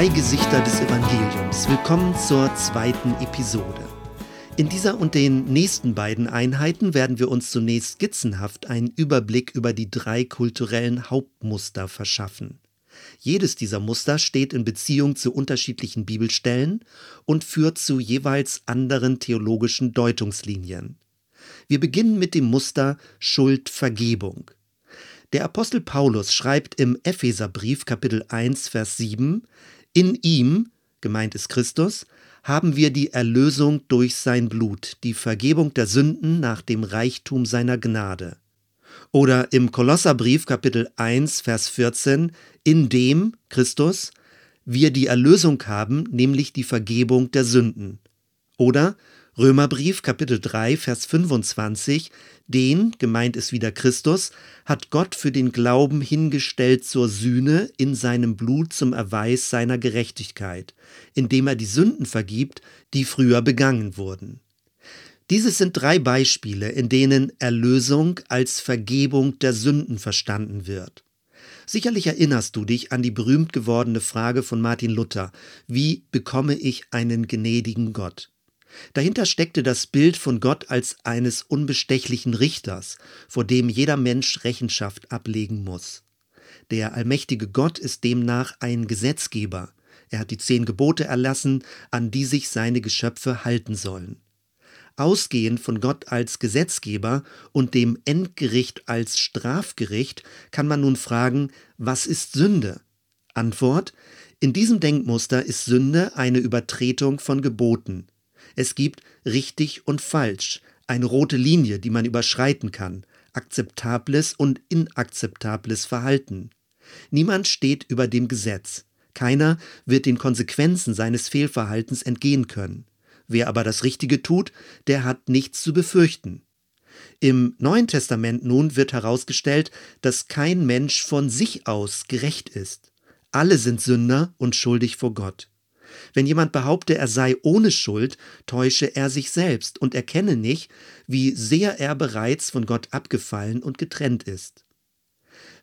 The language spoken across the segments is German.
Drei Gesichter des Evangeliums. Willkommen zur zweiten Episode. In dieser und den nächsten beiden Einheiten werden wir uns zunächst skizzenhaft einen Überblick über die drei kulturellen Hauptmuster verschaffen. Jedes dieser Muster steht in Beziehung zu unterschiedlichen Bibelstellen und führt zu jeweils anderen theologischen Deutungslinien. Wir beginnen mit dem Muster Schuldvergebung. Der Apostel Paulus schreibt im Epheserbrief Kapitel 1 Vers 7 In ihm, gemeint ist Christus, haben wir die Erlösung durch sein Blut, die Vergebung der Sünden nach dem Reichtum seiner Gnade. Oder im Kolosserbrief Kapitel 1 Vers 14 In dem, Christus, wir die Erlösung haben, nämlich die Vergebung der Sünden. Oder Römerbrief Kapitel 3 Vers 25 den, gemeint ist wieder Christus, hat Gott für den Glauben hingestellt zur Sühne in seinem Blut zum Erweis seiner Gerechtigkeit, indem er die Sünden vergibt, die früher begangen wurden. Dieses sind drei Beispiele, in denen Erlösung als Vergebung der Sünden verstanden wird. Sicherlich erinnerst du dich an die berühmt gewordene Frage von Martin Luther, wie bekomme ich einen gnädigen Gott? Dahinter steckte das Bild von Gott als eines unbestechlichen Richters, vor dem jeder Mensch Rechenschaft ablegen muss. Der allmächtige Gott ist demnach ein Gesetzgeber. Er hat die zehn Gebote erlassen, an die sich seine Geschöpfe halten sollen. Ausgehend von Gott als Gesetzgeber und dem Endgericht als Strafgericht kann man nun fragen, was ist Sünde? Antwort In diesem Denkmuster ist Sünde eine Übertretung von Geboten. Es gibt richtig und falsch, eine rote Linie, die man überschreiten kann, akzeptables und inakzeptables Verhalten. Niemand steht über dem Gesetz. Keiner wird den Konsequenzen seines Fehlverhaltens entgehen können. Wer aber das Richtige tut, der hat nichts zu befürchten. Im Neuen Testament nun wird herausgestellt, dass kein Mensch von sich aus gerecht ist. Alle sind Sünder und schuldig vor Gott. Wenn jemand behaupte, er sei ohne Schuld, täusche er sich selbst und erkenne nicht, wie sehr er bereits von Gott abgefallen und getrennt ist.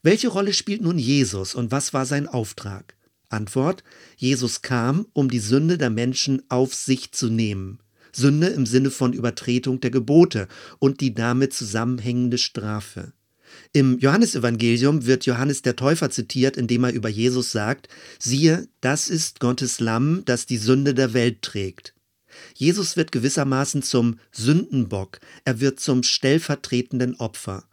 Welche Rolle spielt nun Jesus und was war sein Auftrag? Antwort: Jesus kam, um die Sünde der Menschen auf sich zu nehmen. Sünde im Sinne von Übertretung der Gebote und die damit zusammenhängende Strafe. Im Johannesevangelium wird Johannes der Täufer zitiert, indem er über Jesus sagt, siehe, das ist Gottes Lamm, das die Sünde der Welt trägt. Jesus wird gewissermaßen zum Sündenbock, er wird zum stellvertretenden Opfer.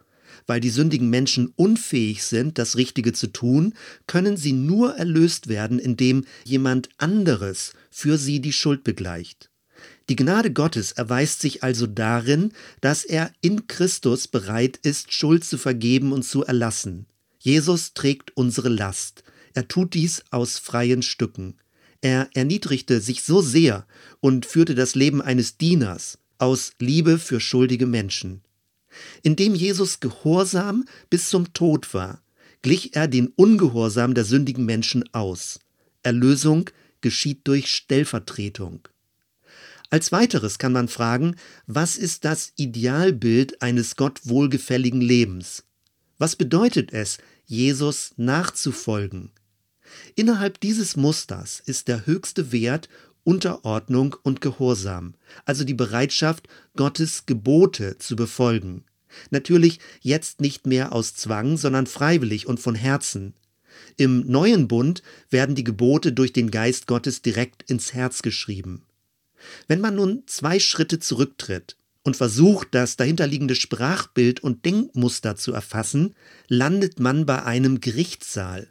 Weil die sündigen Menschen unfähig sind, das Richtige zu tun, können sie nur erlöst werden, indem jemand anderes für sie die Schuld begleicht. Die Gnade Gottes erweist sich also darin, dass er in Christus bereit ist, Schuld zu vergeben und zu erlassen. Jesus trägt unsere Last. Er tut dies aus freien Stücken. Er erniedrigte sich so sehr und führte das Leben eines Dieners aus Liebe für schuldige Menschen. Indem Jesus gehorsam bis zum Tod war, glich er den Ungehorsam der sündigen Menschen aus. Erlösung geschieht durch Stellvertretung. Als weiteres kann man fragen, was ist das Idealbild eines Gott wohlgefälligen Lebens? Was bedeutet es, Jesus nachzufolgen? Innerhalb dieses Musters ist der höchste Wert Unterordnung und Gehorsam, also die Bereitschaft, Gottes Gebote zu befolgen. Natürlich jetzt nicht mehr aus Zwang, sondern freiwillig und von Herzen. Im neuen Bund werden die Gebote durch den Geist Gottes direkt ins Herz geschrieben. Wenn man nun zwei Schritte zurücktritt und versucht, das dahinterliegende Sprachbild und Denkmuster zu erfassen, landet man bei einem Gerichtssaal.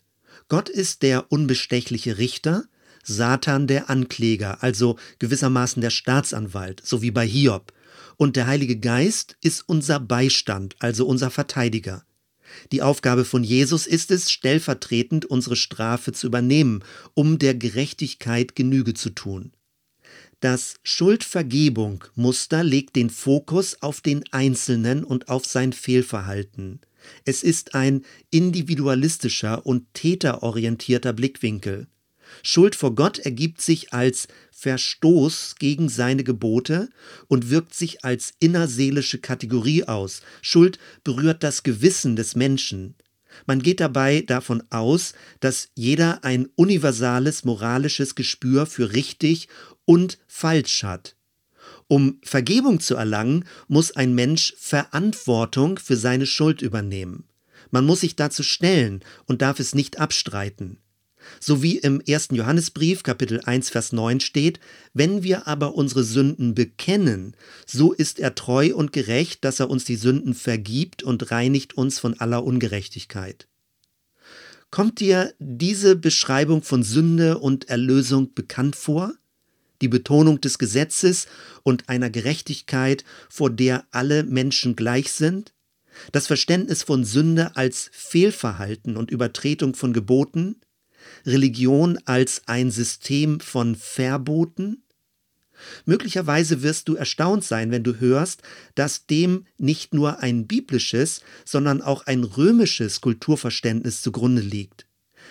Gott ist der unbestechliche Richter, Satan der Ankläger, also gewissermaßen der Staatsanwalt, so wie bei Hiob. Und der Heilige Geist ist unser Beistand, also unser Verteidiger. Die Aufgabe von Jesus ist es, stellvertretend unsere Strafe zu übernehmen, um der Gerechtigkeit Genüge zu tun. Das Schuldvergebung-Muster legt den Fokus auf den Einzelnen und auf sein Fehlverhalten. Es ist ein individualistischer und täterorientierter Blickwinkel. Schuld vor Gott ergibt sich als Verstoß gegen seine Gebote und wirkt sich als innerseelische Kategorie aus. Schuld berührt das Gewissen des Menschen. Man geht dabei davon aus, dass jeder ein universales moralisches Gespür für richtig und falsch hat. Um Vergebung zu erlangen, muss ein Mensch Verantwortung für seine Schuld übernehmen. Man muss sich dazu stellen und darf es nicht abstreiten. So wie im ersten Johannesbrief Kapitel 1 Vers 9 steht, wenn wir aber unsere Sünden bekennen, so ist er treu und gerecht, dass er uns die Sünden vergibt und reinigt uns von aller Ungerechtigkeit. Kommt dir diese Beschreibung von Sünde und Erlösung bekannt vor? Die Betonung des Gesetzes und einer Gerechtigkeit, vor der alle Menschen gleich sind? Das Verständnis von Sünde als Fehlverhalten und Übertretung von Geboten? Religion als ein System von Verboten? Möglicherweise wirst du erstaunt sein, wenn du hörst, dass dem nicht nur ein biblisches, sondern auch ein römisches Kulturverständnis zugrunde liegt.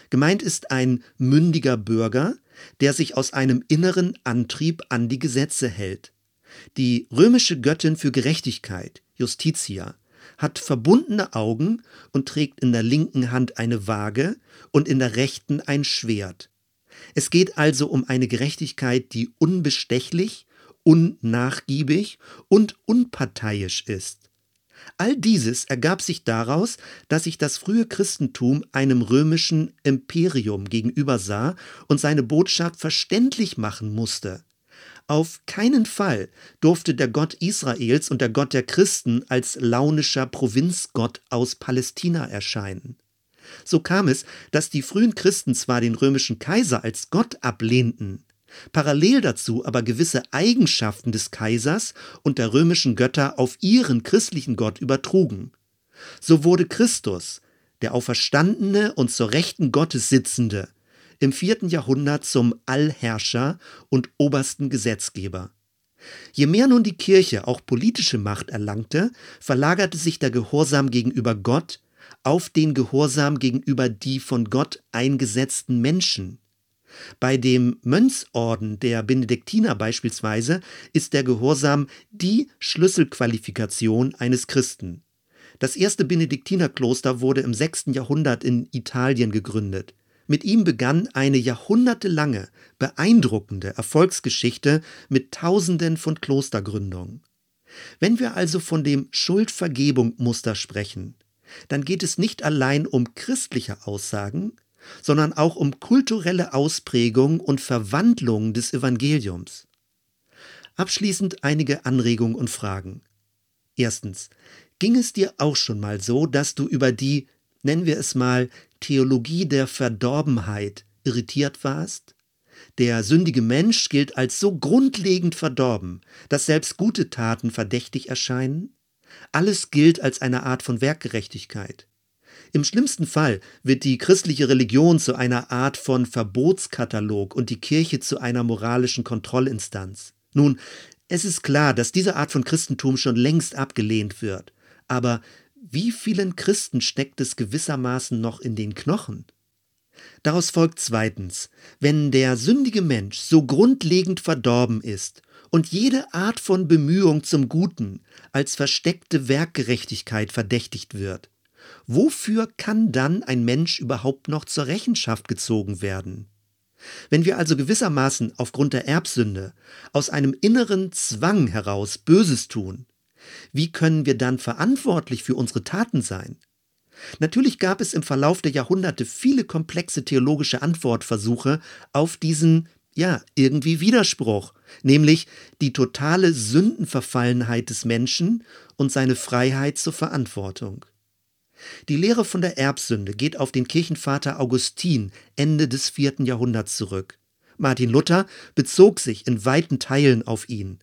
Gemeint ist ein mündiger Bürger, der sich aus einem inneren Antrieb an die Gesetze hält. Die römische Göttin für Gerechtigkeit, Justitia, hat verbundene Augen und trägt in der linken Hand eine Waage und in der rechten ein Schwert. Es geht also um eine Gerechtigkeit, die unbestechlich, unnachgiebig und unparteiisch ist. All dieses ergab sich daraus, dass sich das frühe Christentum einem römischen Imperium gegenübersah und seine Botschaft verständlich machen musste. Auf keinen Fall durfte der Gott Israels und der Gott der Christen als launischer Provinzgott aus Palästina erscheinen. So kam es, dass die frühen Christen zwar den römischen Kaiser als Gott ablehnten, parallel dazu aber gewisse Eigenschaften des Kaisers und der römischen Götter auf ihren christlichen Gott übertrugen. So wurde Christus, der auferstandene und zur Rechten Gottes sitzende, im vierten Jahrhundert zum Allherrscher und obersten Gesetzgeber. Je mehr nun die Kirche auch politische Macht erlangte, verlagerte sich der Gehorsam gegenüber Gott auf den Gehorsam gegenüber die von Gott eingesetzten Menschen. Bei dem Mönchsorden der Benediktiner beispielsweise ist der Gehorsam die Schlüsselqualifikation eines Christen. Das erste Benediktinerkloster wurde im 6. Jahrhundert in Italien gegründet. Mit ihm begann eine jahrhundertelange, beeindruckende Erfolgsgeschichte mit Tausenden von Klostergründungen. Wenn wir also von dem Schuldvergebung-Muster sprechen, dann geht es nicht allein um christliche Aussagen, sondern auch um kulturelle Ausprägung und Verwandlung des Evangeliums. Abschließend einige Anregungen und Fragen. Erstens, ging es dir auch schon mal so, dass du über die, nennen wir es mal, Theologie der Verdorbenheit irritiert warst? Der sündige Mensch gilt als so grundlegend verdorben, dass selbst gute Taten verdächtig erscheinen? Alles gilt als eine Art von Werkgerechtigkeit. Im schlimmsten Fall wird die christliche Religion zu einer Art von Verbotskatalog und die Kirche zu einer moralischen Kontrollinstanz. Nun, es ist klar, dass diese Art von Christentum schon längst abgelehnt wird. Aber wie vielen Christen steckt es gewissermaßen noch in den Knochen? Daraus folgt zweitens, wenn der sündige Mensch so grundlegend verdorben ist und jede Art von Bemühung zum Guten als versteckte Werkgerechtigkeit verdächtigt wird, wofür kann dann ein Mensch überhaupt noch zur Rechenschaft gezogen werden? Wenn wir also gewissermaßen aufgrund der Erbsünde aus einem inneren Zwang heraus Böses tun, wie können wir dann verantwortlich für unsere Taten sein? Natürlich gab es im Verlauf der Jahrhunderte viele komplexe theologische Antwortversuche auf diesen, ja, irgendwie Widerspruch, nämlich die totale Sündenverfallenheit des Menschen und seine Freiheit zur Verantwortung. Die Lehre von der Erbsünde geht auf den Kirchenvater Augustin Ende des vierten Jahrhunderts zurück. Martin Luther bezog sich in weiten Teilen auf ihn.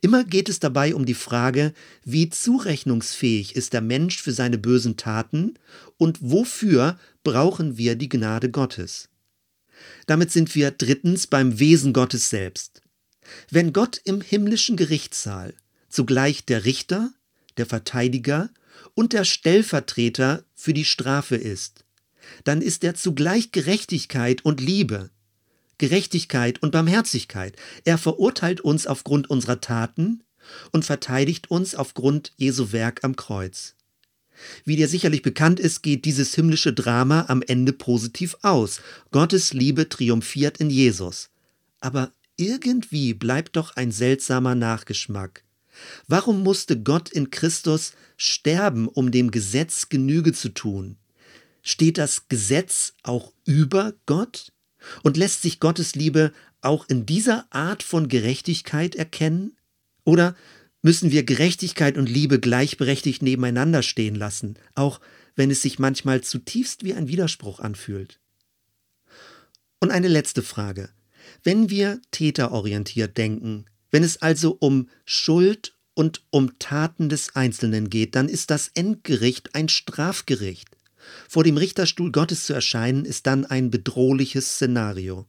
Immer geht es dabei um die Frage, wie zurechnungsfähig ist der Mensch für seine bösen Taten und wofür brauchen wir die Gnade Gottes. Damit sind wir drittens beim Wesen Gottes selbst. Wenn Gott im himmlischen Gerichtssaal zugleich der Richter, der Verteidiger und der Stellvertreter für die Strafe ist, dann ist er zugleich Gerechtigkeit und Liebe, Gerechtigkeit und Barmherzigkeit. Er verurteilt uns aufgrund unserer Taten und verteidigt uns aufgrund Jesu Werk am Kreuz. Wie dir sicherlich bekannt ist, geht dieses himmlische Drama am Ende positiv aus. Gottes Liebe triumphiert in Jesus. Aber irgendwie bleibt doch ein seltsamer Nachgeschmack. Warum musste Gott in Christus sterben, um dem Gesetz Genüge zu tun? Steht das Gesetz auch über Gott? Und lässt sich Gottes Liebe auch in dieser Art von Gerechtigkeit erkennen? Oder müssen wir Gerechtigkeit und Liebe gleichberechtigt nebeneinander stehen lassen, auch wenn es sich manchmal zutiefst wie ein Widerspruch anfühlt? Und eine letzte Frage. Wenn wir täterorientiert denken, wenn es also um Schuld und um Taten des Einzelnen geht, dann ist das Endgericht ein Strafgericht. Vor dem Richterstuhl Gottes zu erscheinen, ist dann ein bedrohliches Szenario.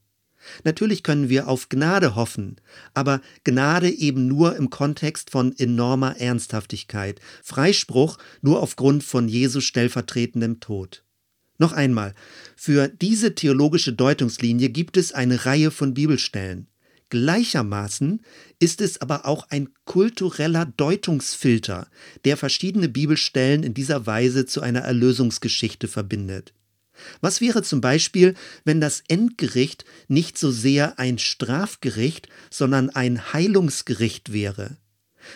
Natürlich können wir auf Gnade hoffen, aber Gnade eben nur im Kontext von enormer Ernsthaftigkeit, Freispruch nur aufgrund von Jesus stellvertretendem Tod. Noch einmal, für diese theologische Deutungslinie gibt es eine Reihe von Bibelstellen. Gleichermaßen ist es aber auch ein kultureller Deutungsfilter, der verschiedene Bibelstellen in dieser Weise zu einer Erlösungsgeschichte verbindet. Was wäre zum Beispiel, wenn das Endgericht nicht so sehr ein Strafgericht, sondern ein Heilungsgericht wäre?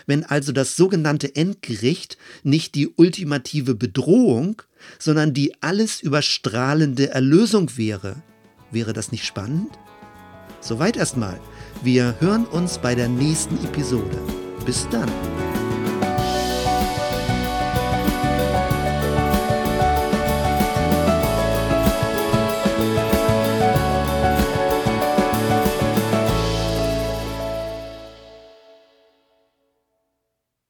Wenn also das sogenannte Endgericht nicht die ultimative Bedrohung, sondern die alles überstrahlende Erlösung wäre, wäre das nicht spannend? Soweit erstmal. Wir hören uns bei der nächsten Episode. Bis dann.